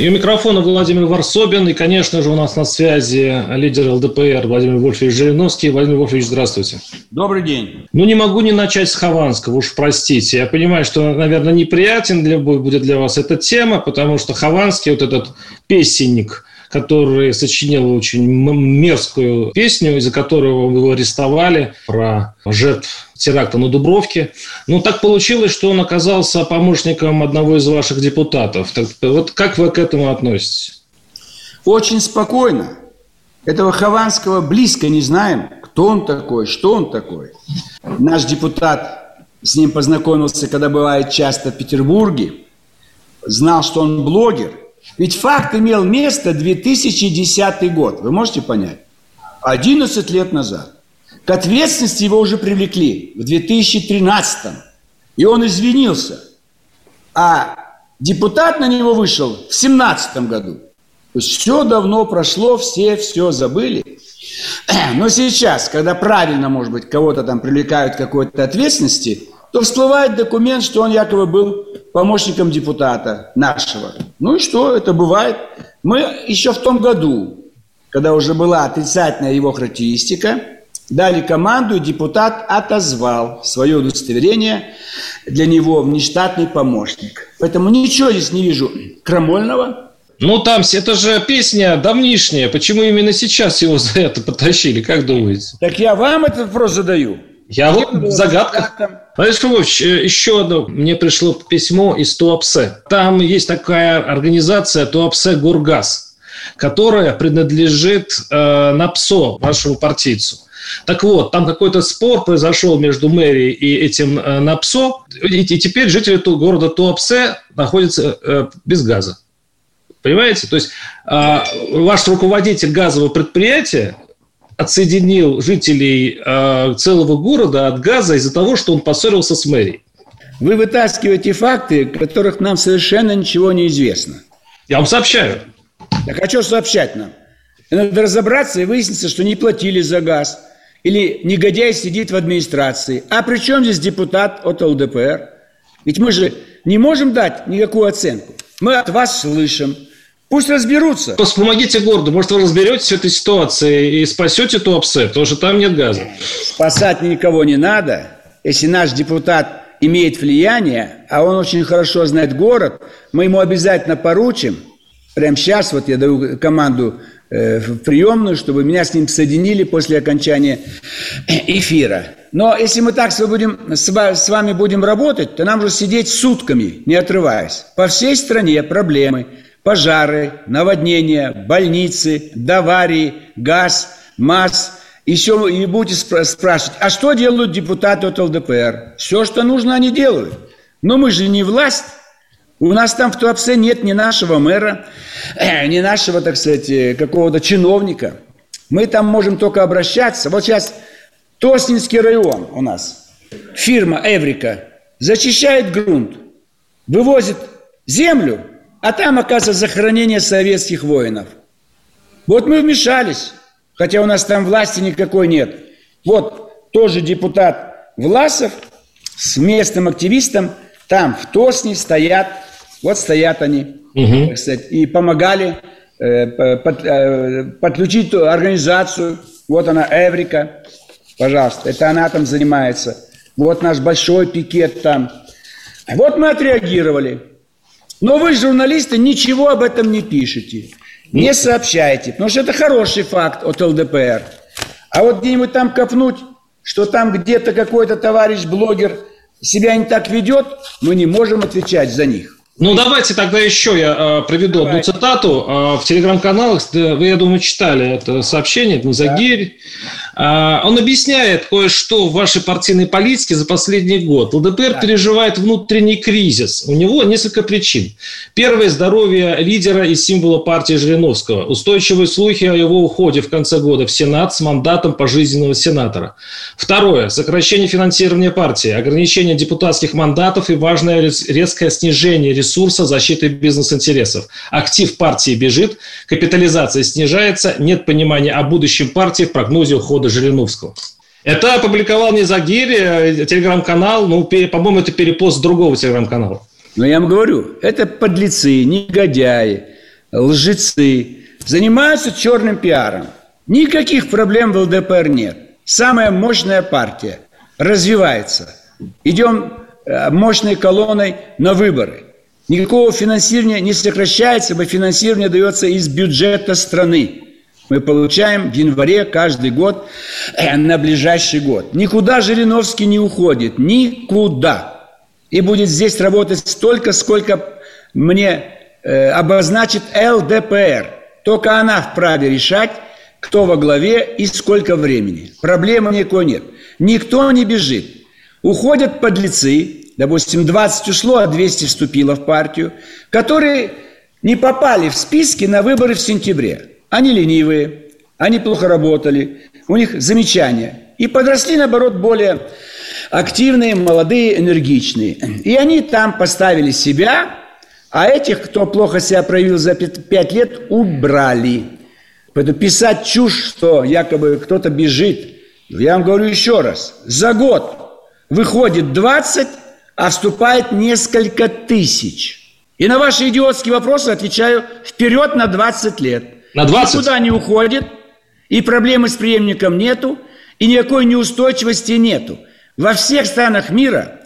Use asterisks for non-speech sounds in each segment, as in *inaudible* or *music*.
И у микрофона Владимир Варсобин. И, конечно же, у нас на связи лидер ЛДПР Владимир Вольфович Жириновский. Владимир Вольфович, здравствуйте. Добрый день. Ну, не могу не начать с Хованского, уж простите. Я понимаю, что, наверное, неприятен для, будет для вас эта тема, потому что Хованский, вот этот песенник – который сочинил очень мерзкую песню, из-за которого его арестовали, про жертв теракта на Дубровке. Ну, так получилось, что он оказался помощником одного из ваших депутатов. Так, вот как вы к этому относитесь? Очень спокойно. Этого Хованского близко не знаем, кто он такой, что он такой. Наш депутат с ним познакомился, когда бывает часто в Петербурге, знал, что он блогер – ведь факт имел место 2010 год. Вы можете понять? 11 лет назад. К ответственности его уже привлекли в 2013. И он извинился. А депутат на него вышел в 2017 году. То есть все давно прошло, все все забыли. *clears throat* Но сейчас, когда правильно, может быть, кого-то там привлекают к какой-то ответственности, то всплывает документ, что он якобы был помощником депутата нашего. Ну и что, это бывает. Мы еще в том году, когда уже была отрицательная его характеристика, дали команду, и депутат отозвал свое удостоверение для него внештатный помощник. Поэтому ничего здесь не вижу крамольного. Ну, там, это же песня давнишняя. Почему именно сейчас его за это потащили, как думаете? Так я вам этот вопрос задаю. Я вот загадка. Владимир Львович, еще одно. Мне пришло письмо из Туапсе. Там есть такая организация Туапсе Гургаз, которая принадлежит э, НАПСО, вашему партийцу. Так вот, там какой-то спор произошел между мэрией и этим э, НАПСО, и, и теперь жители города Туапсе находятся э, без газа. Понимаете? То есть э, ваш руководитель газового предприятия отсоединил жителей э, целого города от газа из-за того, что он поссорился с мэрией. Вы вытаскиваете факты, которых нам совершенно ничего не известно. Я вам сообщаю. Так а что сообщать нам? Надо разобраться и выяснится, что не платили за газ. Или негодяй сидит в администрации. А при чем здесь депутат от ЛДПР? Ведь мы же не можем дать никакую оценку. Мы от вас слышим, Пусть разберутся. Помогите городу. Может, вы разберетесь с этой ситуацией и спасете Туапсе, потому что там нет газа. Спасать никого не надо. Если наш депутат имеет влияние, а он очень хорошо знает город, мы ему обязательно поручим. Прямо сейчас вот я даю команду э, в приемную, чтобы меня с ним соединили после окончания эфира. Но если мы так будем, с вами будем работать, то нам уже сидеть сутками, не отрываясь. По всей стране проблемы – пожары, наводнения, больницы, аварии, газ, МАЗ. Еще и будете спрашивать, а что делают депутаты от ЛДПР? Все, что нужно, они делают. Но мы же не власть. У нас там в Туапсе нет ни нашего мэра, *clears throat* ни нашего, так сказать, какого-то чиновника. Мы там можем только обращаться. Вот сейчас Тоснинский район у нас. Фирма Эврика зачищает грунт, вывозит землю а там, оказывается, захоронение советских воинов. Вот мы вмешались, хотя у нас там власти никакой нет. Вот тоже депутат Власов с местным активистом там в Тосне стоят, вот стоят они, угу. кстати, и помогали э, под, э, подключить организацию. Вот она, Эврика, пожалуйста, это она там занимается. Вот наш большой пикет там. Вот мы отреагировали. Но вы, журналисты, ничего об этом не пишете, не сообщаете, потому что это хороший факт от ЛДПР. А вот где-нибудь там копнуть, что там где-то какой-то товарищ-блогер себя не так ведет, мы не можем отвечать за них. Ну, давайте тогда еще я э, приведу Давай. одну цитату. Э, в телеграм-каналах, вы, я думаю, читали это сообщение, это не Загирь. Да. А, он объясняет кое-что в вашей партийной политике за последний год. ЛДПР да. переживает внутренний кризис. У него несколько причин. Первое – здоровье лидера и символа партии Жириновского. Устойчивые слухи о его уходе в конце года в Сенат с мандатом пожизненного сенатора. Второе – сокращение финансирования партии, ограничение депутатских мандатов и важное резкое снижение ресурса защиты бизнес-интересов. Актив партии бежит, капитализация снижается, нет понимания о будущем партии в прогнозе ухода Жириновского. Это опубликовал не Загири, э, телеграм-канал, ну, по-моему, это перепост другого телеграм-канала. Но я вам говорю, это подлецы, негодяи, лжецы, занимаются черным пиаром. Никаких проблем в ЛДПР нет. Самая мощная партия развивается. Идем э, мощной колонной на выборы. Никакого финансирования не сокращается, ибо финансирование дается из бюджета страны мы получаем в январе каждый год э, на ближайший год. Никуда Жириновский не уходит, никуда. И будет здесь работать столько, сколько мне э, обозначит ЛДПР. Только она вправе решать, кто во главе и сколько времени. Проблемы никакой нет. Никто не бежит. Уходят подлецы, допустим, 20 ушло, а 200 вступило в партию, которые не попали в списки на выборы в сентябре. Они ленивые, они плохо работали, у них замечания. И подросли, наоборот, более активные, молодые, энергичные. И они там поставили себя, а этих, кто плохо себя проявил за пять лет, убрали. Поэтому писать чушь, что якобы кто-то бежит, я вам говорю еще раз, за год выходит 20, а вступает несколько тысяч. И на ваши идиотские вопросы отвечаю вперед на 20 лет – на 20? Никуда не уходит, и проблемы с преемником нету, и никакой неустойчивости нету. Во всех странах мира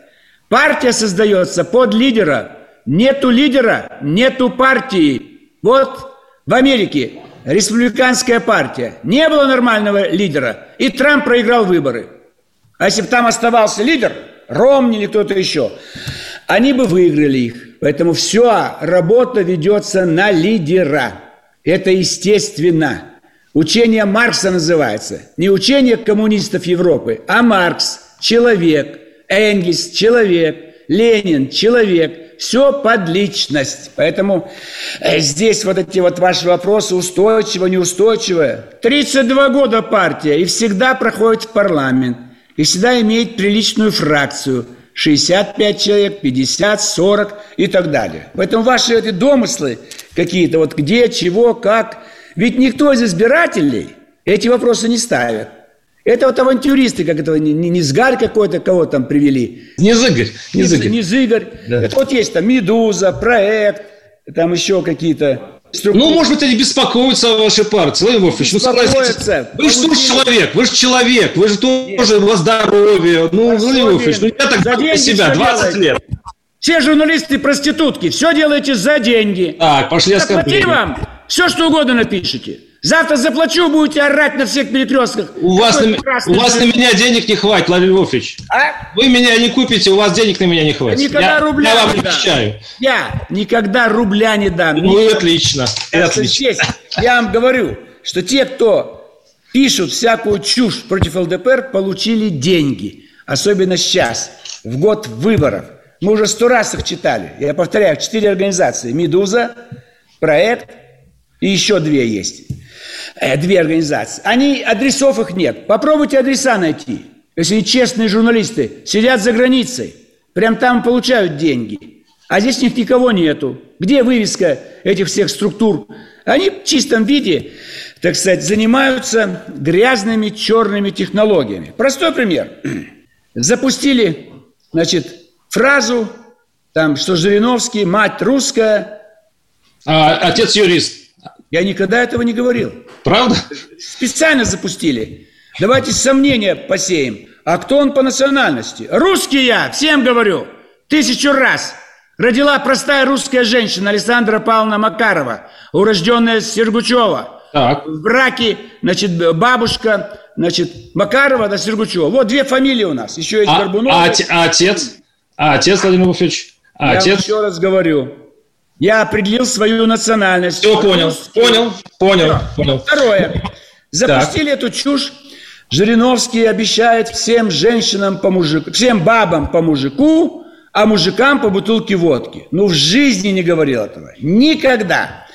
партия создается под лидера. Нету лидера, нету партии. Вот в Америке республиканская партия. Не было нормального лидера, и Трамп проиграл выборы. А если бы там оставался лидер, Ромни или кто-то еще, они бы выиграли их. Поэтому все, работа ведется на лидера. Это естественно. Учение Маркса называется. Не учение коммунистов Европы, а Маркс – человек, Энгельс – человек, Ленин – человек. Все под личность. Поэтому э, здесь вот эти вот ваши вопросы устойчиво, неустойчиво. 32 года партия и всегда проходит в парламент. И всегда имеет приличную фракцию. 65 человек, 50, 40 и так далее. Поэтому ваши эти домыслы какие-то, вот где, чего, как. Ведь никто из избирателей эти вопросы не ставит. Это вот авантюристы, как это, не, не Сгарь какой-то, кого там привели. Не Зыгорь. Не, не Зыгорь. Не Зыгорь. Да. Это вот есть там Медуза, проект, там еще какие-то ну, может быть, они беспокоятся о вашей партии, Владимир Вольфович. Ну, согласитесь. Вы же тоже человек, вы же человек, вы же тоже во здоровье. Ну, Владимир Вольфович, ну я так за себя, 20 лет. Все журналисты проститутки, все делаете за деньги. Так, пошли оскорбления. вам, все что угодно напишите. Завтра заплачу, будете орать на всех перекрестках. У вас, на, у вас на меня денег не хватит, Владимир Львович. А? Вы меня не купите, у вас денег на меня не хватит. Никогда я, рубля я вам не обещаю. Я никогда рубля не дам. Ну, и отлично. И отлично. Здесь я вам говорю, что те, кто пишут всякую чушь против ЛДПР, получили деньги. Особенно сейчас, в год выборов. Мы уже сто раз их читали. Я повторяю, четыре организации. «Медуза», «Проект» и еще две есть. Э, две организации. Они, адресов их нет. Попробуйте адреса найти. Если честные журналисты сидят за границей, прям там получают деньги. А здесь у них никого нету. Где вывеска этих всех структур? Они в чистом виде, так сказать, занимаются грязными черными технологиями. Простой пример. *clears throat* Запустили, значит, фразу, там, что Жириновский, мать русская. А отец юрист. Я никогда этого не говорил. Правда? Специально запустили. Давайте сомнения посеем. А кто он по национальности? Русский я, всем говорю. Тысячу раз. Родила простая русская женщина Александра Павловна Макарова, урожденная Сергучева. Так. В браке, значит, бабушка, значит, Макарова да Сергучева. Вот две фамилии у нас. Еще есть а, Горбунов. А, а отец? А отец, Владимир Владимирович? А я отец? еще раз говорю. Я определил свою национальность. Все, понял, понял, понял, понял. Второе. Запустили так. эту чушь Жириновский обещает всем женщинам по мужику, всем бабам по мужику, а мужикам по бутылке водки. Ну, в жизни не говорил этого. Никогда.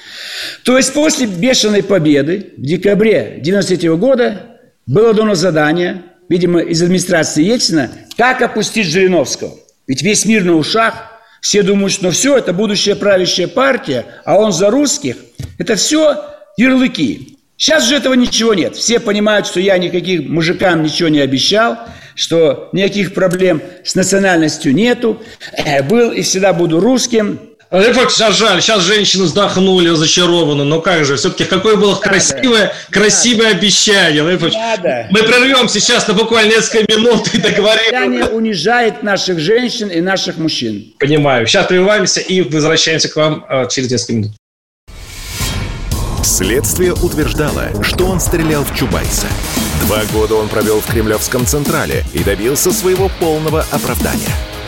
То есть после бешеной победы в декабре 93 года было дано задание, видимо, из администрации Ельцина, как опустить Жириновского. Ведь весь мир на ушах, все думают, что все, это будущая правящая партия, а он за русских. Это все ярлыки. Сейчас же этого ничего нет. Все понимают, что я никаких мужикам ничего не обещал, что никаких проблем с национальностью нету. Э, был и всегда буду русским. Лев сейчас жаль, сейчас женщины вздохнули разочарованно, но как же, все-таки какое было надо, красивое, красивое надо. обещание. Лев надо. Мы прервемся сейчас на буквально несколько минут и договорим. Обещание унижает наших женщин и наших мужчин. Понимаю. Сейчас прерываемся и возвращаемся к вам э, через несколько минут. Следствие утверждало, что он стрелял в Чубайса. Два года он провел в Кремлевском Централе и добился своего полного оправдания –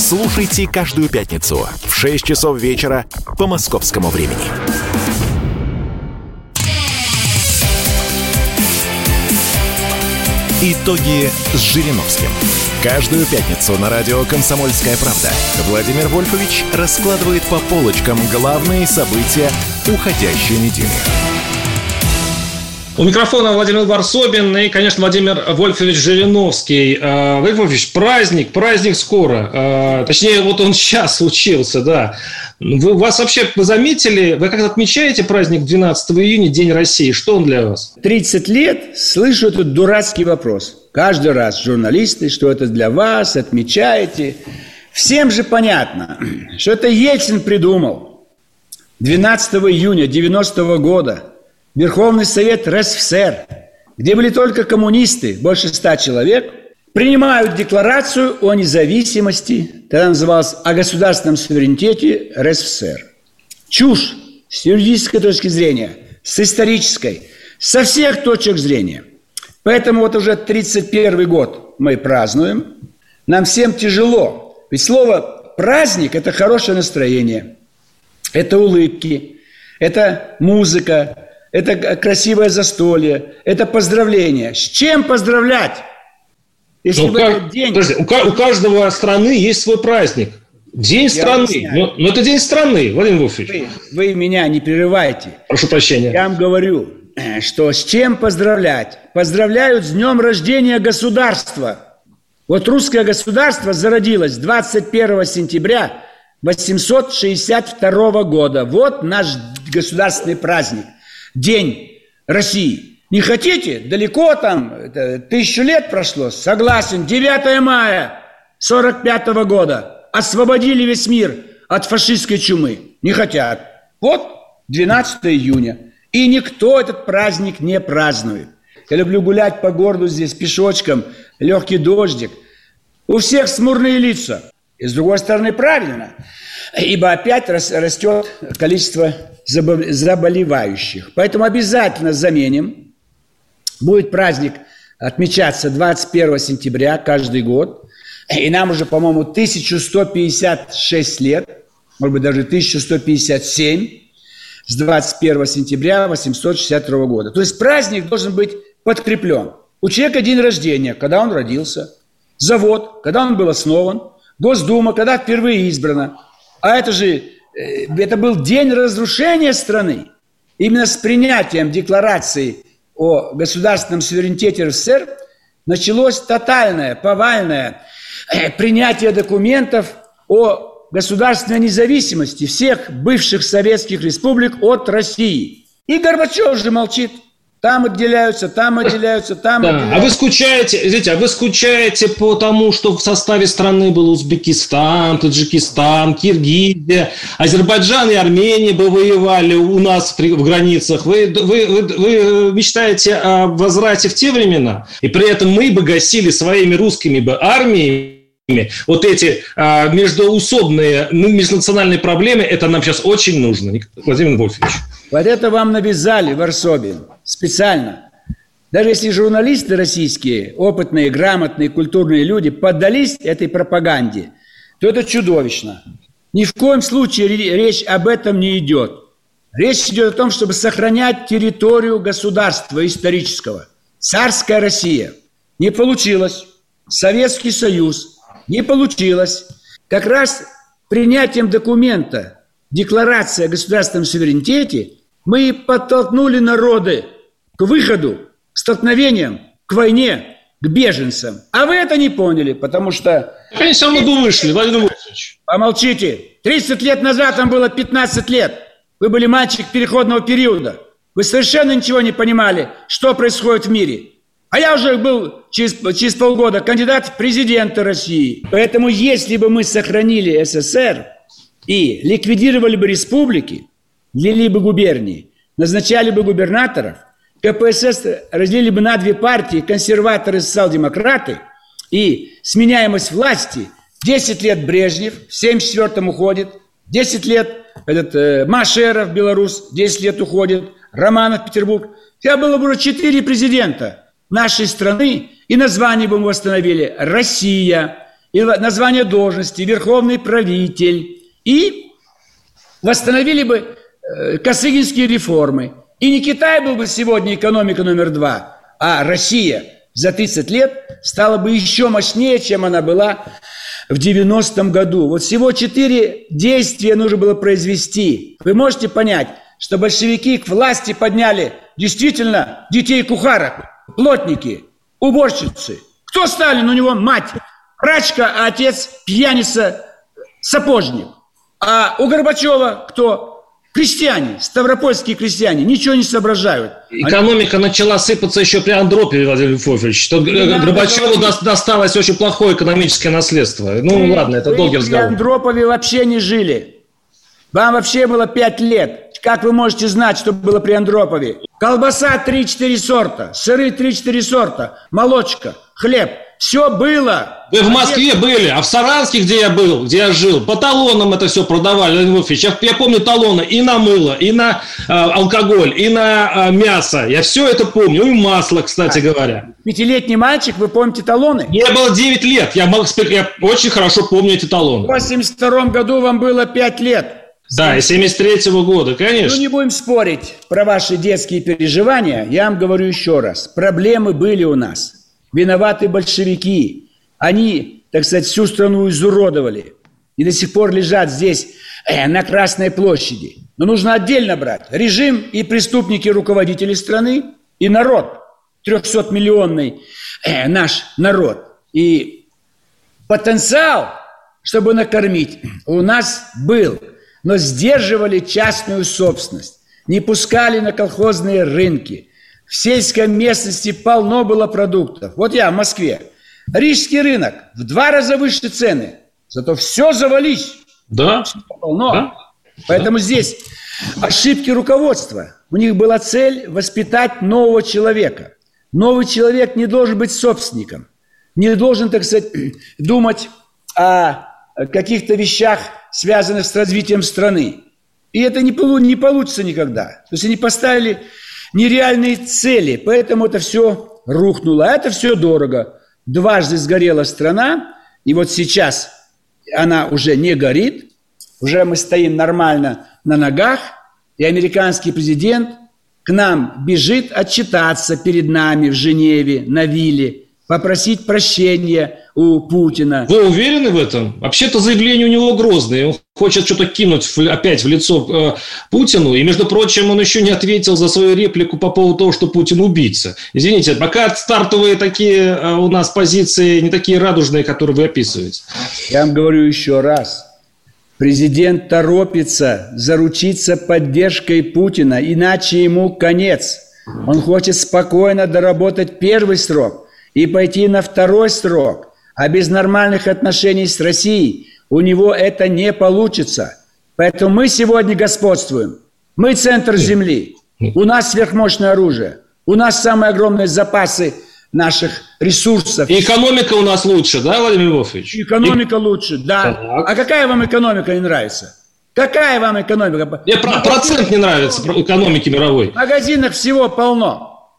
Слушайте каждую пятницу в 6 часов вечера по московскому времени. Итоги с Жириновским. Каждую пятницу на радио «Комсомольская правда» Владимир Вольфович раскладывает по полочкам главные события уходящей недели. У микрофона Владимир Варсобин и, конечно, Владимир Вольфович Жириновский. Э, Владимир Вольфович, праздник, праздник скоро. Э, точнее, вот он сейчас случился, да. Вы, вас вообще вы заметили, вы как отмечаете праздник 12 июня, День России? Что он для вас? 30 лет слышу этот дурацкий вопрос. Каждый раз журналисты, что это для вас, отмечаете. Всем же понятно, *clears throat* что это Ельцин придумал. 12 июня 90 -го года – Верховный Совет РСФСР, где были только коммунисты, больше ста человек, принимают декларацию о независимости, тогда называлась о государственном суверенитете РСФСР. Чушь с юридической точки зрения, с исторической, со всех точек зрения. Поэтому вот уже 31 год мы празднуем. Нам всем тяжело. Ведь слово «праздник» – это хорошее настроение, это улыбки, это музыка, это красивое застолье, это поздравление. С чем поздравлять? Если ну, как, день... Подожди, у, у каждого страны есть свой праздник. День Я страны. Но, но ну, это день страны, Владимир Вольфович. Вы, вы меня не прерывайте. Прошу прощения. Я вам говорю, что с чем поздравлять? Поздравляют с днем рождения государства. Вот русское государство зародилось 21 сентября 862 года. Вот наш государственный праздник – День России. Не хотите? Далеко там, тысячу лет прошло. Согласен. 9 мая 45 -го года. Освободили весь мир от фашистской чумы. Не хотят. Вот 12 июня. И никто этот праздник не празднует. Я люблю гулять по городу здесь пешочком, легкий дождик. У всех смурные лица. И с другой стороны, правильно. Ибо опять растет количество заболевающих. Поэтому обязательно заменим. Будет праздник отмечаться 21 сентября каждый год. И нам уже, по-моему, 1156 лет, может быть, даже 1157 с 21 сентября 862 года. То есть праздник должен быть подкреплен. У человека день рождения, когда он родился, завод, когда он был основан, Госдума, когда впервые избрана. А это же это был день разрушения страны. Именно с принятием декларации о государственном суверенитете РСФСР началось тотальное, повальное э, принятие документов о государственной независимости всех бывших советских республик от России. И Горбачев же молчит – там отделяются, там отделяются, там да. отделяются. А вы скучаете, видите, а вы скучаете по тому, что в составе страны был Узбекистан, Таджикистан, Киргизия, Азербайджан и Армения бы воевали у нас в границах. Вы, вы, вы, вы мечтаете о возврате в те времена, и при этом мы бы гасили своими русскими бы армиями Вот эти а, междуусобные, ну, межнациональные проблемы, это нам сейчас очень нужно, Владимир Вольфович. Вот это вам навязали в Варсобе специально. Даже если журналисты российские, опытные, грамотные, культурные люди поддались этой пропаганде, то это чудовищно. Ни в коем случае речь об этом не идет. Речь идет о том, чтобы сохранять территорию государства исторического. Царская Россия. Не получилось. Советский Союз. Не получилось. Как раз принятием документа Декларация о государственном суверенитете мы подтолкнули народы к выходу, к столкновениям, к войне, к беженцам. А вы это не поняли, потому что... Они все равно вышли, Владимир Владимирович. Помолчите. 30 лет назад вам было 15 лет. Вы были мальчик переходного периода. Вы совершенно ничего не понимали, что происходит в мире. А я уже был через, через полгода кандидат в президенты России. Поэтому если бы мы сохранили СССР и ликвидировали бы республики, ввели бы губернии, назначали бы губернаторов, КПСС разделили бы на две партии, консерваторы и социал-демократы, и сменяемость власти, 10 лет Брежнев, в 74-м уходит, 10 лет этот э, Машеров, белорус, 10 лет уходит, Романов, Петербург. Я было бы уже 4 президента нашей страны, и название бы мы восстановили. «Россия», и название должности. «Верховный правитель», и восстановили бы Косыгинские реформы. И не Китай был бы сегодня экономика номер два, а Россия за 30 лет стала бы еще мощнее, чем она была в 90-м году. Вот всего четыре действия нужно было произвести. Вы можете понять, что большевики к власти подняли действительно детей кухарок, плотники, уборщицы. Кто Сталин? У него мать прачка, а отец пьяница, сапожник. А у Горбачева кто? Крестьяне, ставропольские крестьяне, ничего не соображают. Экономика Они... начала сыпаться еще при Андропове, Владимир Львович. Что Горбачеву говорить. досталось очень плохое экономическое наследство. Ну вы, ладно, это долгий разговор. При Андропове вообще не жили. Вам вообще было пять лет. Как вы можете знать, что было при Андропове? Колбаса 3-4 сорта, сыры 3-4 сорта, молочка, хлеб – все было. Вы в Москве были, а в Саранске, где я был, где я жил, по талонам это все продавали, Я, я помню талоны и на мыло, и на э, алкоголь, и на э, мясо. Я все это помню. И масло, кстати а, говоря. Пятилетний мальчик, вы помните талоны? Мне было 9 лет. Я, мог, я очень хорошо помню эти талоны. В 82 году вам было 5 лет. Да, и 73 -го года, конечно. Ну, не будем спорить про ваши детские переживания. Я вам говорю еще раз. Проблемы были у нас. Виноваты большевики. Они, так сказать, всю страну изуродовали. И до сих пор лежат здесь, э, на Красной площади. Но нужно отдельно брать режим и преступники руководители страны, и народ, 300-миллионный э, наш народ. И потенциал, чтобы накормить, у нас был. Но сдерживали частную собственность, не пускали на колхозные рынки – в сельской местности полно было продуктов. Вот я в Москве. Рижский рынок в два раза выше цены. Зато все завались. Да. Полно. Да. Поэтому да. здесь ошибки руководства. У них была цель воспитать нового человека. Новый человек не должен быть собственником. Не должен, так сказать, *clears throat* думать о каких-то вещах, связанных с развитием страны. И это не, не получится никогда. То есть они поставили нереальные цели, поэтому это все рухнуло. А это все дорого. Дважды сгорела страна, и вот сейчас она уже не горит, уже мы стоим нормально на ногах, и американский президент к нам бежит отчитаться перед нами в Женеве, на вилле, попросить прощения у Путина. Вы уверены в этом? Вообще-то заявление у него грозное. Он хочет что-то кинуть в, опять в лицо э, Путину. И, между прочим, он еще не ответил за свою реплику по поводу того, что Путин убийца. Извините, пока стартовые такие э, у нас позиции не такие радужные, которые вы описываете. Я вам говорю еще раз. Президент торопится заручиться поддержкой Путина, иначе ему конец. Он хочет спокойно доработать первый срок – и пойти на второй срок, а без нормальных отношений с Россией у него это не получится. Поэтому мы сегодня господствуем. Мы центр земли. У нас сверхмощное оружие. У нас самые огромные запасы наших ресурсов. И экономика у нас лучше, да, Владимир Львович? Экономика И... лучше, да. Так. А какая вам экономика не нравится? Какая вам экономика? Мне про- процент не нравится экономики мировой. В магазинах всего полно.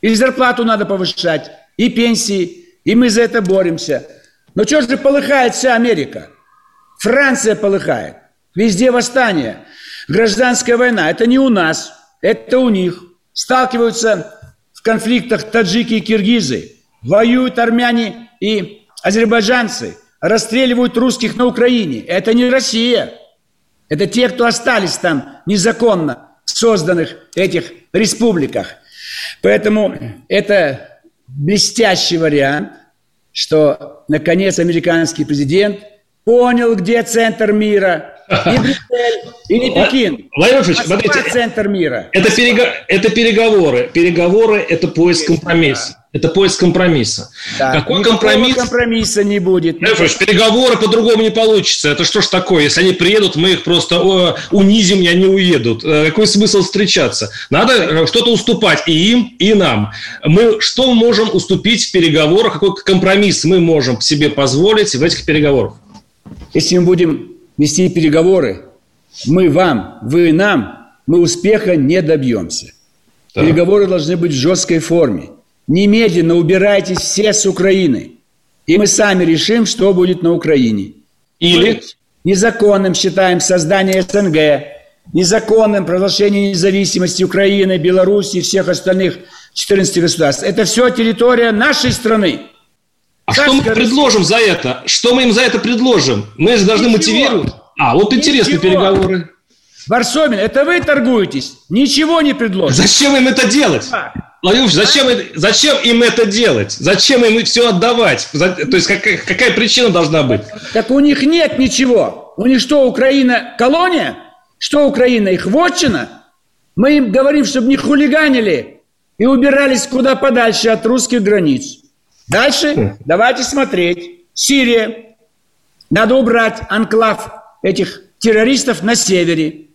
И зарплату надо повышать, и пенсии, и мы за это боремся. Но что же полыхает вся Америка? Франция полыхает. Везде восстание. Гражданская война. Это не у нас, это у них. Сталкиваются в конфликтах таджики и киргизы. Воюют армяне и азербайджанцы. Расстреливают русских на Украине. Это не Россия. Это те, кто остались там незаконно в созданных этих республиках. Поэтому это блестящий вариант, что, наконец, американский президент понял, где центр мира, и Брюссель, и не Пекин. Владимир Ильич, смотрите, центр мира. Это, перего... это переговоры. Переговоры – это поиск компромисса. Это поиск компромисса. Да. Какой компромисс? компромисса не будет. Ильич, переговоры по-другому не получится. Это что ж такое? Если они приедут, мы их просто о, унизим, и они уедут. Э, какой смысл встречаться? Надо э, что-то уступать и им, и нам. Мы что можем уступить в переговорах? Какой компромисс мы можем себе позволить в этих переговорах? Если мы будем вести переговоры, мы вам, вы нам, мы успеха не добьемся. Да. Переговоры должны быть в жесткой форме. Немедленно убирайтесь все с Украины. И мы сами решим, что будет на Украине. Или? Незаконным считаем создание СНГ, незаконным провозглашение независимости Украины, Беларуси и всех остальных 14 государств. Это все территория нашей страны. А что мы предложим за это? Что мы им за это предложим? Мы же должны Ничего. мотивировать. А, вот интересные переговоры. Варсобин, это вы торгуетесь? Ничего не предложите. Зачем им это делать? Владимир зачем, а? зачем им это делать? Зачем им все отдавать? То есть какая, какая причина должна быть? Так у них нет ничего. У них что, Украина колония? Что Украина их вотчина? Мы им говорим, чтобы не хулиганили и убирались куда подальше от русских границ. Дальше давайте смотреть. Сирия. Надо убрать анклав этих террористов на севере.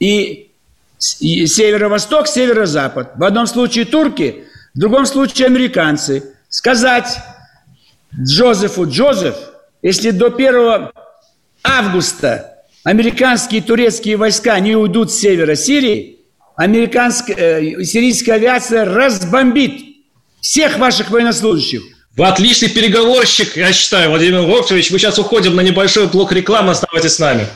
И северо-восток, северо-запад. В одном случае турки, в другом случае американцы. Сказать Джозефу, Джозеф, если до 1 августа американские и турецкие войска не уйдут с севера Сирии, американская, э, сирийская авиация разбомбит всех ваших военнослужащих. Вы отличный переговорщик, я считаю, Владимир Вовчевич. Мы сейчас уходим на небольшой блок рекламы. Оставайтесь с нами.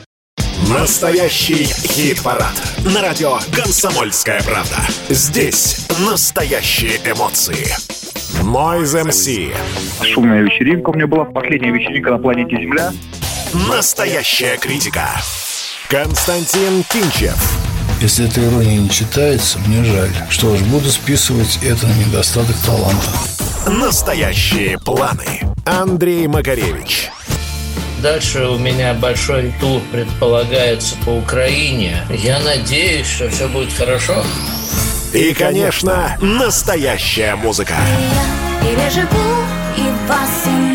Настоящий хит-парад. На радио «Комсомольская правда». Здесь настоящие эмоции. Noise MC. Шумная вечеринка у меня была. Последняя вечеринка на планете Земля. Настоящая критика. Константин Кинчев. Если эта ирония не читается, мне жаль. Что ж, буду списывать это на недостаток таланта. Настоящие планы. Андрей Макаревич. Дальше у меня большой тур предполагается по Украине. Я надеюсь, что все будет хорошо. И, конечно, настоящая музыка. Я живу, и вас, и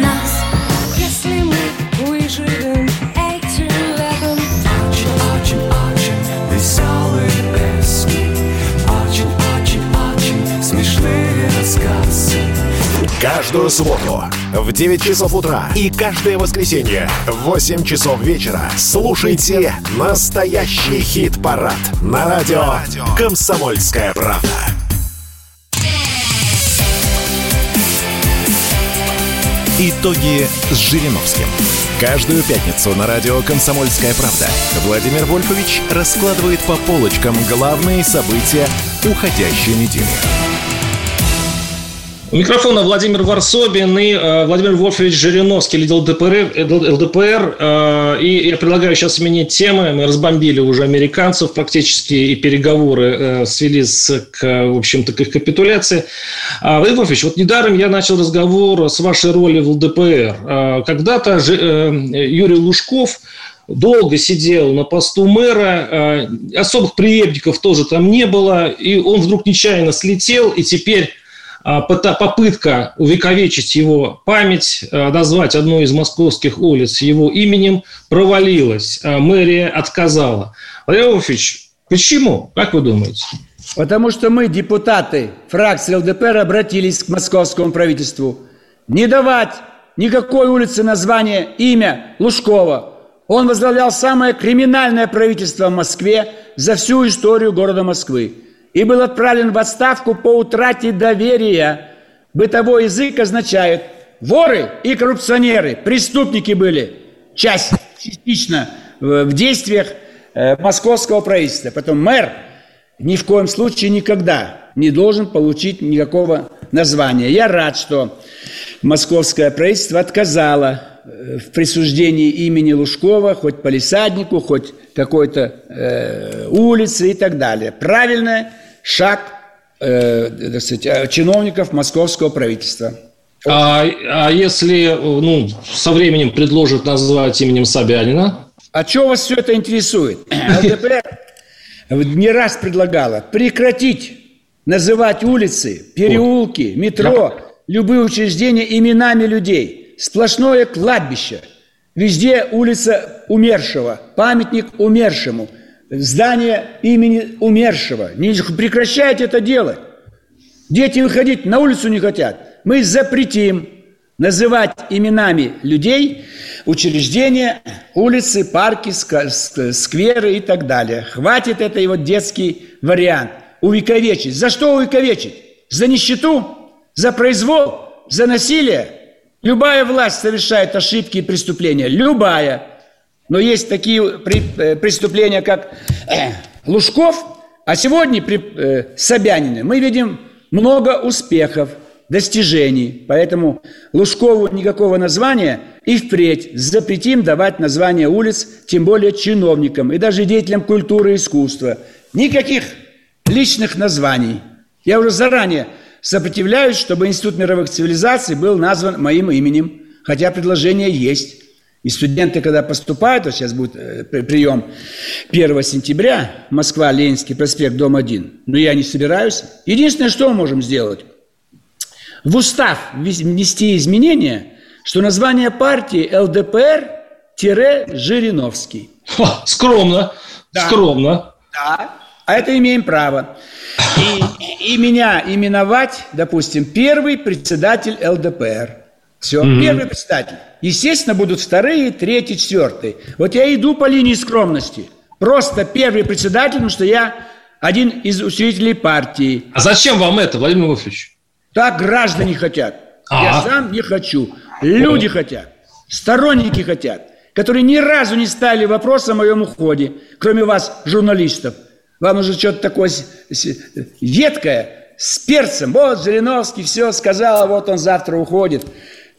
Каждую субботу в 9 часов утра и каждое воскресенье в 8 часов вечера слушайте настоящий хит-парад на радио «Комсомольская правда». Итоги с Жириновским. Каждую пятницу на радио «Комсомольская правда» Владимир Вольфович раскладывает по полочкам главные события уходящей недели. У микрофона Владимир Варсобин и э, Владимир Вольфович Жириновский, лидер ЛДПР. ЛДПР э, и я предлагаю сейчас сменить темы. Мы разбомбили уже американцев практически, и переговоры э, свелись к, в общем-то, к их капитуляции. А, Владимир Вольфович, вот недаром я начал разговор с вашей роли в ЛДПР. Э, когда-то э, Юрий Лужков долго сидел на посту мэра, э, особых преемников тоже там не было, и он вдруг нечаянно слетел, и теперь попытка увековечить его память, а, назвать одну из московских улиц его именем, провалилась. А, мэрия отказала. Владимир Вольфович, почему? Как вы думаете? Потому что мы, депутаты фракции ЛДПР, обратились к московскому правительству не давать никакой улице название, имя Лужкова. Он возглавлял самое криминальное правительство в Москве за всю историю города Москвы и был отправлен в отставку по утрате доверия. Бытовой язык означает воры и коррупционеры, преступники были, часть частично в действиях э, московского правительства. Потом мэр ни в коем случае никогда не должен получить никакого названия. Я рад, что московское правительство отказало в присуждении имени Лужкова хоть полисаднику, хоть какой-то э, улице и так далее. Правильный шаг э, сказать, э, чиновников московского правительства. А, а если ну, со временем предложат назвать именем Собянина? А что вас все это интересует? *coughs* ЛДПР не раз предлагала прекратить называть улицы, переулки, метро, любые учреждения именами людей. Сплошное кладбище. Везде улица умершего, памятник умершему, здание имени умершего. Не прекращайте это делать. Дети выходить на улицу не хотят. Мы запретим называть именами людей учреждения, улицы, парки, скверы и так далее. Хватит это его детский вариант. Увековечить. За что увековечить? За нищету? За произвол? За насилие? Любая власть совершает ошибки и преступления. Любая. Но есть такие э, преступления, как э, Лужков, а сегодня при э, Собянине мы видим много успехов – достижений. Поэтому Лужкову никакого названия и впредь запретим давать названия улиц, тем более чиновникам и даже деятелям культуры и искусства. Никаких личных названий. Я уже заранее сопротивляюсь, чтобы Институт мировых цивилизаций был назван моим именем, хотя предложение есть. И студенты, когда поступают, вот сейчас будет э, прием 1 сентября, Москва, Ленинский проспект, дом 1, но я не собираюсь. Единственное, что мы можем сделать – в устав внести изменения, что название партии ЛДПР-Жириновский. скромно, да. скромно. Да, а это имеем право. И, и меня именовать, допустим, первый председатель ЛДПР. Все, mm-hmm. первый председатель. Естественно, будут вторые, третий, четвертый. Вот я иду по линии скромности. Просто первый председатель, потому что я один из учредителей партии. А зачем вам это, Владимир Вольфович? Так граждане хотят. А-а. Я сам не хочу. Люди О. хотят. Сторонники хотят. Которые ни разу не ставили вопрос о моем уходе. Кроме вас, журналистов. Вам уже что-то такое едкое, с перцем. Вот Жириновский все сказал, вот он завтра уходит.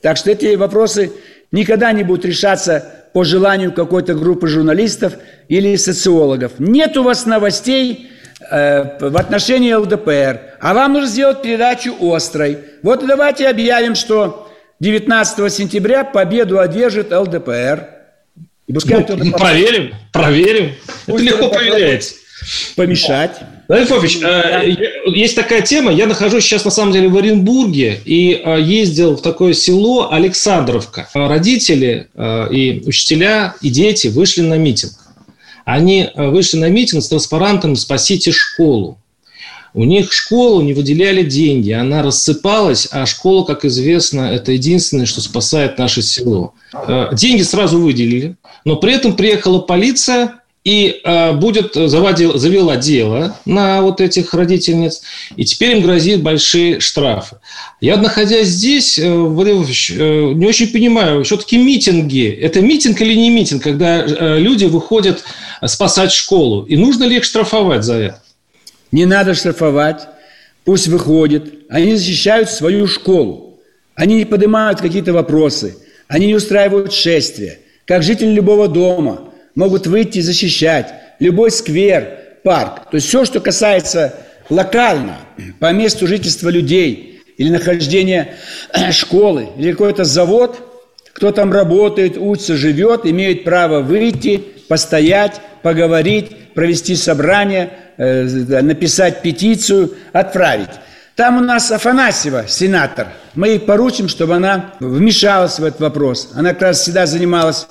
Так что эти вопросы никогда не будут решаться по желанию какой-то группы журналистов или социологов. Нет у вас новостей, Э, в отношении ЛДПР, а вам нужно сделать передачу острой. Вот давайте объявим, что 19 сентября победу одержит ЛДПР. И пускай ну, проверим, проверим. Пусть Это легко проверяется. Помешать. Владимир Фович, э, есть такая тема. Я нахожусь сейчас на самом деле в Оренбурге и э, ездил в такое село Александровка. Родители и учителя и дети вышли на митинг. Они э, вышли на митинг с транспарантом «Спасите школу». У них школу не выделяли деньги, она рассыпалась, а школа, как известно, это единственное, что спасает наше село. Э, деньги сразу выделили, но при этом приехала полиция и э, будет заводил, завела дело на вот этих родительниц, и теперь им грозит большие штрафы. Я, находясь здесь, э, э, не очень понимаю, все-таки митинги, это митинг или не митинг, когда э, люди выходят спасать школу, и нужно ли их штрафовать за это? Не надо штрафовать, пусть выходят, они защищают свою школу, они не поднимают какие-то вопросы, они не устраивают шествия, как жители любого дома – могут выйти защищать любой сквер, парк. То есть все, что касается локально, по месту жительства людей или нахождения *clears throat* школы, или какой-то завод, кто там работает, учится, живет, имеет право выйти, постоять, поговорить, провести собрание, э, написать петицию, отправить. Там у нас Афанасьева, сенатор. Мы ей поручим, чтобы она вмешалась в этот вопрос. Она как раз всегда занималась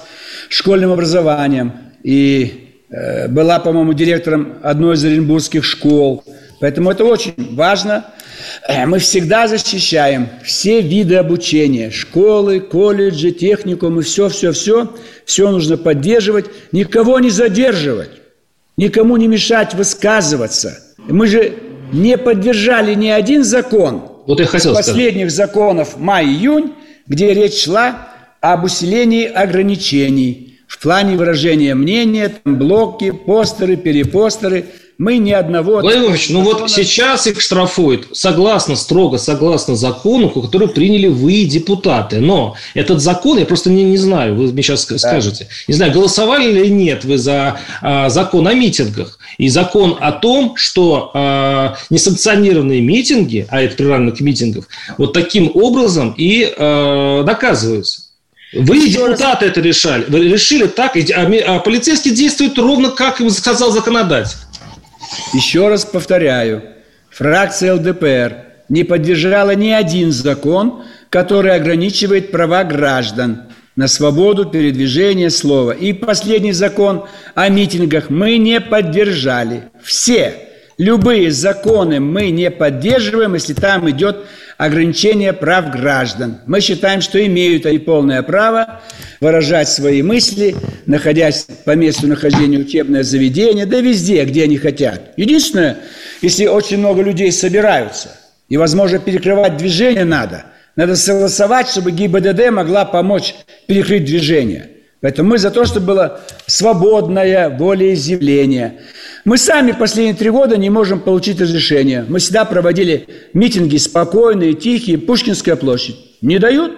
школьным образованием и э, была, по-моему, директором одной из оренбургских школ. Поэтому это очень важно. Э, мы всегда защищаем все виды обучения. Школы, колледжи, техникумы, все-все-все. Все нужно поддерживать. Никого не задерживать. Никому не мешать высказываться. Мы же не поддержали ни один закон. Вот я хотел последних сказать. законов май-июнь, где речь шла об усилении ограничений в плане выражения мнения, там блоки, постеры, перепостеры – мы ни одного... Владимир Ильич, ну вот сейчас их штрафуют согласно, строго согласно закону, который приняли вы, депутаты. Но этот закон, я просто не, не знаю, вы мне сейчас да. скажете, не знаю, голосовали или нет вы за а, закон о митингах и закон о том, что а, несанкционированные митинги, а это приравнено к митингам, вот таким образом и а, наказываются. Вы, Еще депутаты, раз... это решали. Вы решили так, а, а полицейский действует ровно, как им сказал законодатель. Еще раз повторяю, фракция ЛДПР не поддержала ни один закон, который ограничивает права граждан на свободу передвижения слова. И последний закон о митингах мы не поддержали. Все. Любые законы мы не поддерживаем, если там идет ограничение прав граждан. Мы считаем, что имеют они полное право выражать свои мысли, находясь по месту нахождения учебное заведение, да везде, где они хотят. Единственное, если очень много людей собираются, и, возможно, перекрывать движение надо, надо согласовать, чтобы ГИБДД могла помочь перекрыть движение. Поэтому мы за то, чтобы было свободное волеизъявление. Мы сами последние три года не можем получить разрешение. Мы всегда проводили митинги спокойные, тихие. Пушкинская площадь не дают.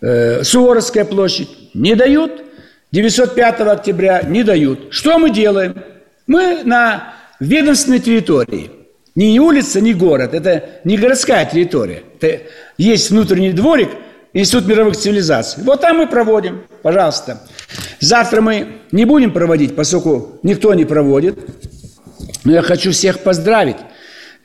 Э, Суворовская площадь не дают. 905 октября не дают. Что мы делаем? Мы на ведомственной территории. Ни улица, ни город. Это не городская территория. Это есть внутренний дворик, Институт мировых цивилизаций. Вот там мы проводим. Пожалуйста. Завтра мы не будем проводить, поскольку никто не проводит. Но я хочу всех поздравить,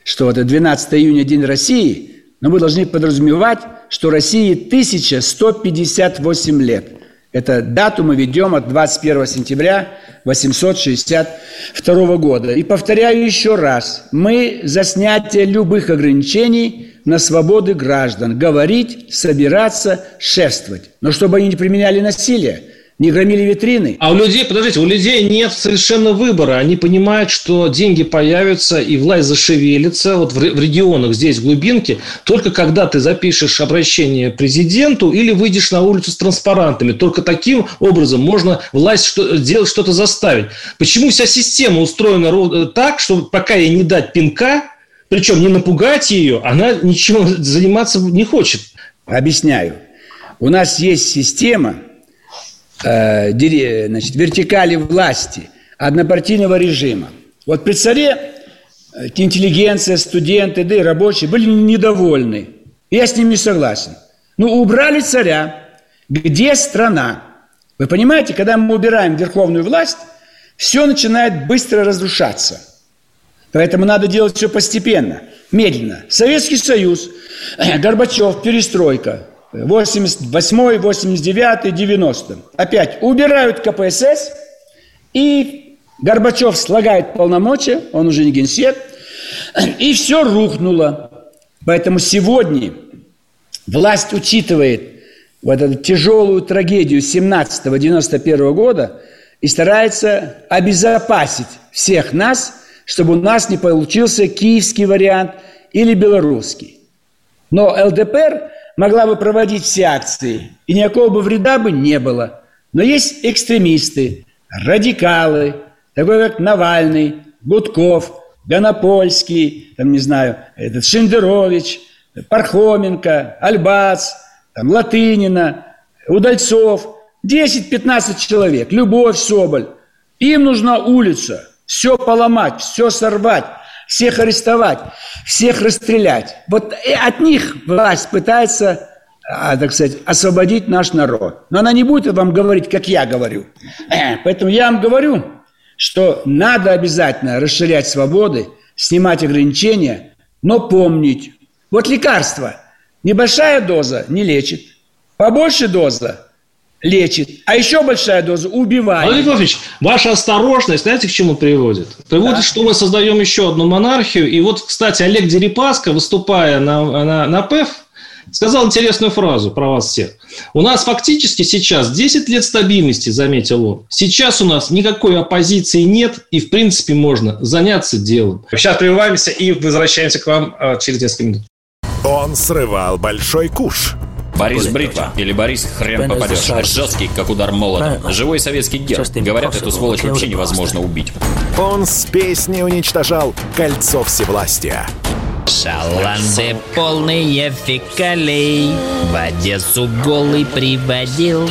что это 12 июня День России, но мы должны подразумевать, что России 1158 лет. Это дату мы ведем от 21 сентября 862 года. И повторяю еще раз, мы за снятие любых ограничений на свободы граждан, говорить, собираться, шествовать. Но чтобы они не применяли насилие – не громили витрины. А у людей, подождите, у людей нет совершенно выбора. Они понимают, что деньги появятся и власть зашевелится. Вот в регионах здесь, в глубинке, только когда ты запишешь обращение президенту или выйдешь на улицу с транспарантами. Только таким образом можно власть что, делать что-то заставить. Почему вся система устроена так, что пока ей не дать пинка, причем не напугать ее, она ничего *laughs* заниматься не хочет? Объясняю. У нас есть система – э, значит, вертикали власти, однопартийного режима. Вот при царе э, интеллигенция, студенты, да и рабочие были недовольны. Я с ним не согласен. Ну, убрали царя. Где страна? Вы понимаете, когда мы убираем верховную власть, все начинает быстро разрушаться. Поэтому надо делать все постепенно, медленно. Советский Союз, *clears throat* Горбачев, перестройка – 88, 89, 90. Опять убирают КПСС, и Горбачев слагает полномочия, он уже не генсек, *clears throat* и все рухнуло. Поэтому сегодня власть учитывает вот эту тяжелую трагедию 17-91 года и старается обезопасить всех нас, чтобы у нас не получился киевский вариант или белорусский. Но ЛДПР могла бы проводить все акции, и никакого бы вреда бы не было. Но есть экстремисты, радикалы, такой как Навальный, Гудков, Гонопольский, там, не знаю, этот Шендерович, Пархоменко, Альбац, там, Латынина, Удальцов, 10-15 человек, Любовь Соболь. Им нужна улица, все поломать, все сорвать, всех арестовать, всех расстрелять. Вот от них власть пытается, а, так сказать, освободить наш народ. Но она не будет вам говорить, как я говорю. Поэтому я вам говорю, что надо обязательно расширять свободы, снимать ограничения, но помнить. Вот лекарство. Небольшая доза не лечит. Побольше доза лечит, а еще большая доза убивает. Владимир Владимирович, ваша осторожность, знаете, к чему приводит? Приводит, да. что мы создаем еще одну монархию. И вот, кстати, Олег Дерипаска, выступая на, на, на ПЭФ, сказал интересную фразу про вас всех. У нас фактически сейчас 10 лет стабильности, заметил он. Сейчас у нас никакой оппозиции нет, и, в принципе, можно заняться делом. Сейчас прерываемся и возвращаемся к вам э, через несколько минут. Он срывал большой куш – Борис Бритва или Борис хрен попадешь. Жесткий, как удар молота. Живой советский герб. Говорят, эту сволочь вообще невозможно убить. Он с песней уничтожал кольцо всевластия. Шаланды полные фекалей В Одессу голый приводил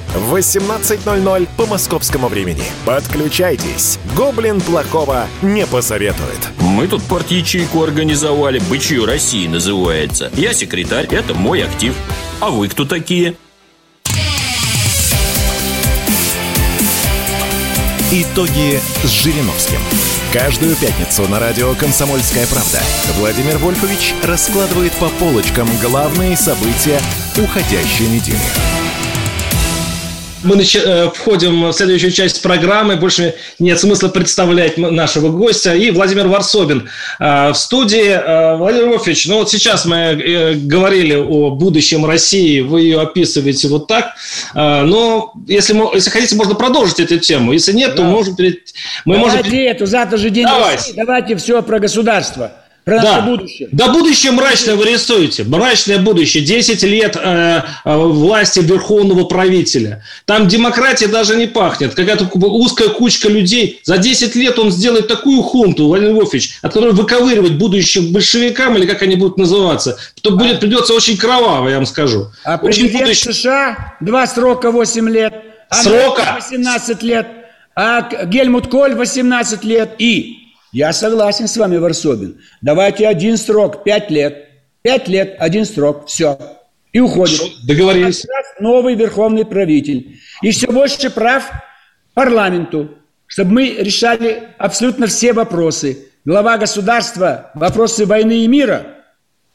в 18.00 по московскому времени. Подключайтесь. Гоблин плохого не посоветует. Мы тут порт-ячейку организовали. Бычью России называется. Я секретарь, это мой актив. А вы кто такие? Итоги с Жириновским. Каждую пятницу на радио «Комсомольская правда» Владимир Вольфович раскладывает по полочкам главные события уходящей недели мы нач... Э, входим в следующую часть программы. Больше нет смысла представлять нашего гостя. И Владимир Варсобин э, в студии. Э, Владимир Вольфович, ну вот сейчас мы говорили о будущем России. Вы ее описываете вот так. Но если, если хотите, можно продолжить эту тему. Если нет, да. то можем... Мы Давайте можем... эту, завтра же день Давайте. России. Давайте все про государство. Про да. будущее. Да, будущее мрачное вы рисуете. Мрачное будущее. 10 лет э, э, власти верховного правителя. Там демократия даже не пахнет. Какая-то узкая кучка людей. За 10 лет он сделает такую хунту, Владимир Львович, от которой выковыривать будущим большевикам, или как они будут называться, то будет, придется очень кроваво, я вам скажу. А очень президент будущее... США два срока 8 лет. А Срока? 18 лет. А Гельмут Коль 18 лет. И я согласен с вами, Варсобин. Давайте один срок, пять лет. Пять лет, один срок, все. И уходит. Договорились. Новый верховный правитель. И все больше прав парламенту, чтобы мы решали абсолютно все вопросы. Глава государства, вопросы войны и мира,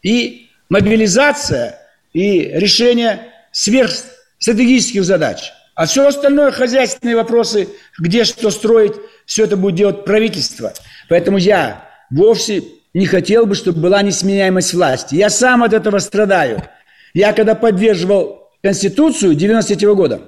и мобилизация, и решение сверхстратегических задач. А все остальное, хозяйственные вопросы, где что строить, все это будет делать правительство. Поэтому я вовсе не хотел бы, чтобы была несменяемость власти. Я сам от этого страдаю. Я когда поддерживал Конституцию 93 -го года,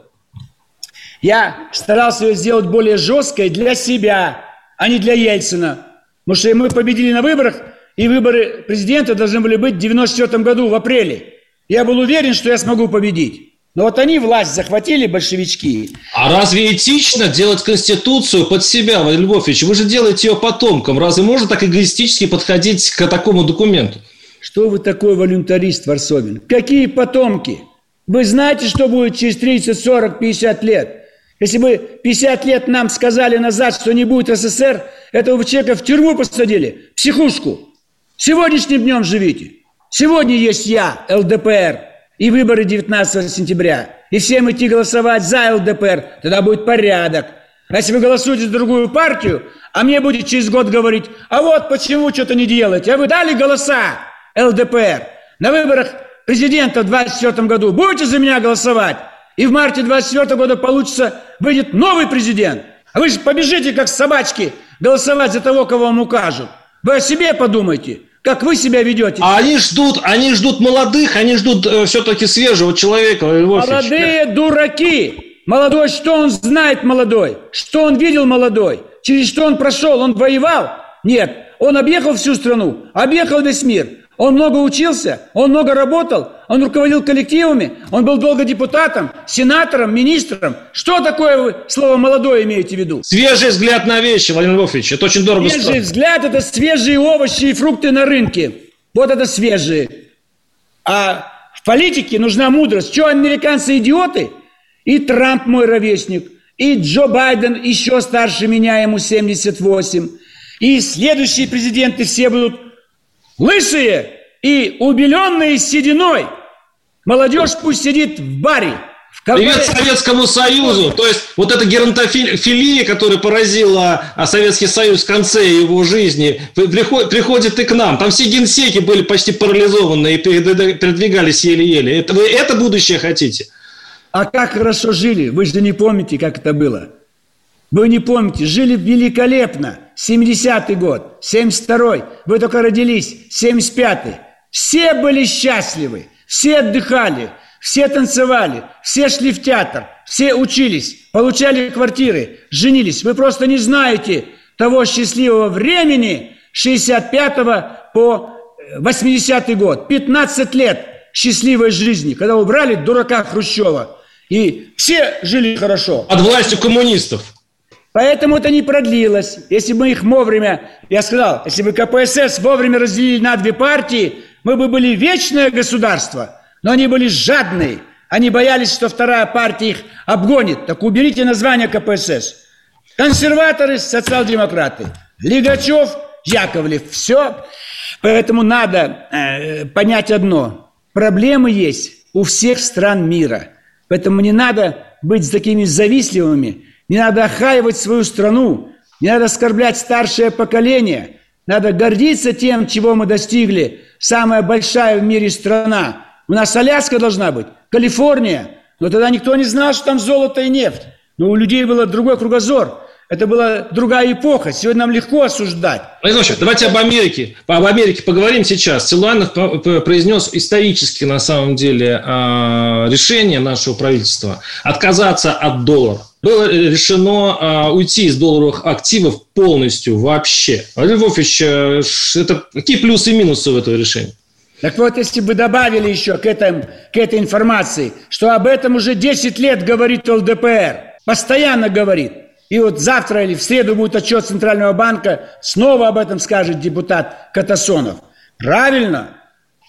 я старался ее сделать более жесткой для себя, а не для Ельцина. Потому что мы победили на выборах, и выборы президента должны были быть в 94 году, в апреле. Я был уверен, что я смогу победить. Но вот они власть захватили, большевички. А разве этично делать Конституцию под себя, Владимир Львович? Вы же делаете ее потомкам. Разве можно так эгоистически подходить к такому документу? Что вы такой волюнтарист, Варсобин? Какие потомки? Вы знаете, что будет через 30, 40, 50 лет? Если бы 50 лет нам сказали назад, что не будет СССР, этого человека в тюрьму посадили, в психушку. Сегодняшним днем живите. Сегодня есть я, ЛДПР и выборы 19 сентября, и всем идти голосовать за ЛДПР, тогда будет порядок. А если вы голосуете за другую партию, а мне будет через год говорить, а вот почему что-то не делаете, а вы дали голоса ЛДПР на выборах президента в 24 году, будете за меня голосовать? И в марте 24 года получится, выйдет новый президент. А вы же побежите, как собачки, голосовать за того, кого вам укажут. Вы о себе подумайте. Как вы себя ведете? А они ждут, они ждут молодых, они ждут э, все-таки свежего человека. Молодые дураки. Молодой, что он знает молодой? Что он видел молодой? Через что он прошел? Он воевал? Нет. Он объехал всю страну, объехал весь мир. Он много учился, он много работал, он руководил коллективами, он был долго депутатом, сенатором, министром. Что такое вы слово «молодой» имеете в виду? Свежий взгляд на вещи, Владимир Львович, это очень дорого Свежий стоит. взгляд – это свежие овощи и фрукты на рынке. Вот это свежие. А в политике нужна мудрость. Что, американцы идиоты? И Трамп мой ровесник, И Джо Байден еще старше меня, ему 78. И следующие президенты все будут лысые и убеленные сединой. Молодежь пусть сидит в баре – Привет Советскому Союзу. То есть вот эта геронтофилия, которая поразила а, Советский Союз в конце его жизни, приходит и к нам. Там все генсеки были почти парализованы и передвигались еле-еле. Это, вы это будущее хотите? А как хорошо жили? Вы же не помните, как это было. Вы не помните, жили великолепно. 70-й год, 72-й, вы только родились, 75-й. Все были счастливы, все отдыхали, все танцевали, все шли в театр, все учились, получали квартиры, женились. Вы просто не знаете того счастливого времени 65 по 80 год. 15 лет счастливой жизни, когда убрали дурака Хрущева. И все жили хорошо. Под властью коммунистов. Поэтому это не продлилось. Если бы их вовремя, я сказал, если бы КПСС вовремя разделили на две партии, мы бы были вечное государство – но они были жадные. Они боялись, что вторая партия их обгонит. Так уберите название КПСС. Консерваторы, социал-демократы. Лигачев, Яковлев. Все. Поэтому надо э, понять одно. Проблемы есть у всех стран мира. Поэтому не надо быть такими завистливыми. Не надо охаивать свою страну. Не надо оскорблять старшее поколение. Надо гордиться тем, чего мы достигли. Самая большая в мире страна – у нас Аляска должна быть, Калифорния. Но тогда никто не знал, что там золото и нефть. Но у людей был другой кругозор. Это была другая эпоха. Сегодня нам легко осуждать. Владимир давайте об Америке. Об Америке поговорим сейчас. Силуанов произнес исторически, на самом деле, а, решение нашего правительства отказаться от доллара. Было решено а, уйти из долларовых активов полностью вообще. Владимир э, это какие плюсы и минусы в этого решения? Так вот, если бы добавили еще к, этом, к этой информации, что об этом уже 10 лет говорит ЛДПР, постоянно говорит, и вот завтра или в среду будет отчет Центрального банка, снова об этом скажет депутат Катасонов. Правильно,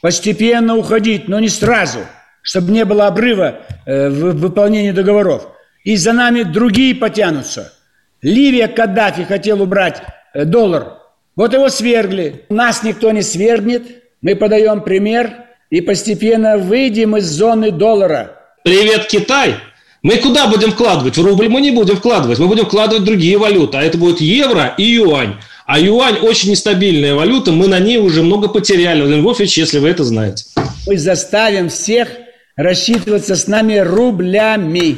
постепенно уходить, но не сразу, чтобы не было обрыва э, в выполнении договоров. И за нами другие потянутся. Ливия Каддафи хотел убрать э, доллар. Вот его свергли. Нас никто не свергнет, мы подаем пример и постепенно выйдем из зоны доллара. Привет, Китай! Мы куда будем вкладывать? В рубль мы не будем вкладывать, мы будем вкладывать другие валюты, а это будет евро и юань. А юань очень нестабильная валюта, мы на ней уже много потеряли. Владимир Львович, если вы это знаете. Мы заставим всех рассчитываться с нами рублями.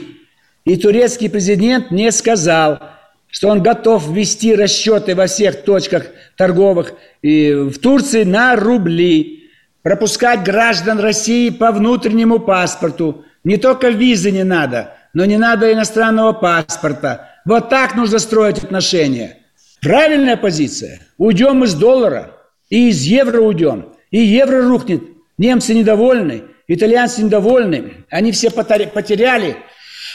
И турецкий президент не сказал, что он готов ввести расчеты во всех точках торговых и в Турции на рубли, пропускать граждан России по внутреннему паспорту. Не только визы не надо, но не надо иностранного паспорта. Вот так нужно строить отношения. Правильная позиция. Уйдем из доллара и из евро уйдем. И евро рухнет. Немцы недовольны, итальянцы недовольны. Они все потеряли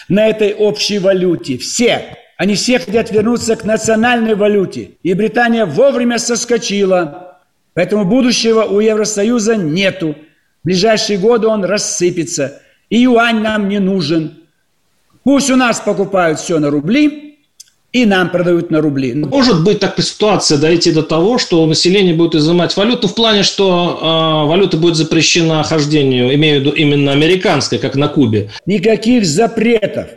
на этой общей валюте. Все. Они все хотят вернуться к национальной валюте. И Британия вовремя соскочила. Поэтому будущего у Евросоюза нету. В ближайшие годы он рассыпется. И юань нам не нужен. Пусть у нас покупают все на рубли, и нам продают на рубли. Может быть такая ситуация дойти до того, что население будет изымать валюту в плане, что э, валюта будет запрещена хождению, имею в виду именно американская, как на Кубе. Никаких запретов.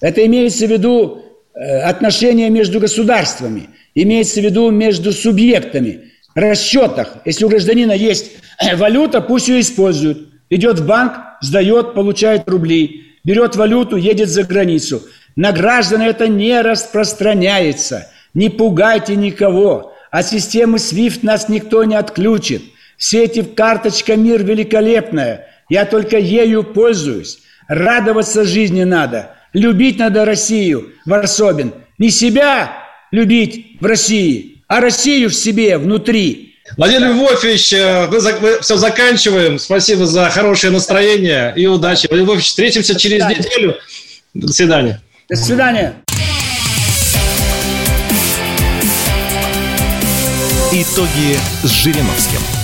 Это имеется в виду Э, отношения между государствами, имеется в виду между субъектами, расчетах. Если у гражданина есть валюта, пусть ее используют. Идет в банк, сдает, получает рубли, берет валюту, едет за границу. На граждан это не распространяется. Не пугайте никого. От системы SWIFT нас никто не отключит. Все эти карточка мир великолепная. Я только ею пользуюсь. Радоваться жизни надо – Любить надо Россию, Варсобин. Не себя любить в России, а Россию в себе, внутри. Владимир Львович, мы, мы все заканчиваем. Спасибо за хорошее настроение и удачи. Владимир Львович, встретимся через неделю. До свидания. До свидания. Итоги с Жириновским.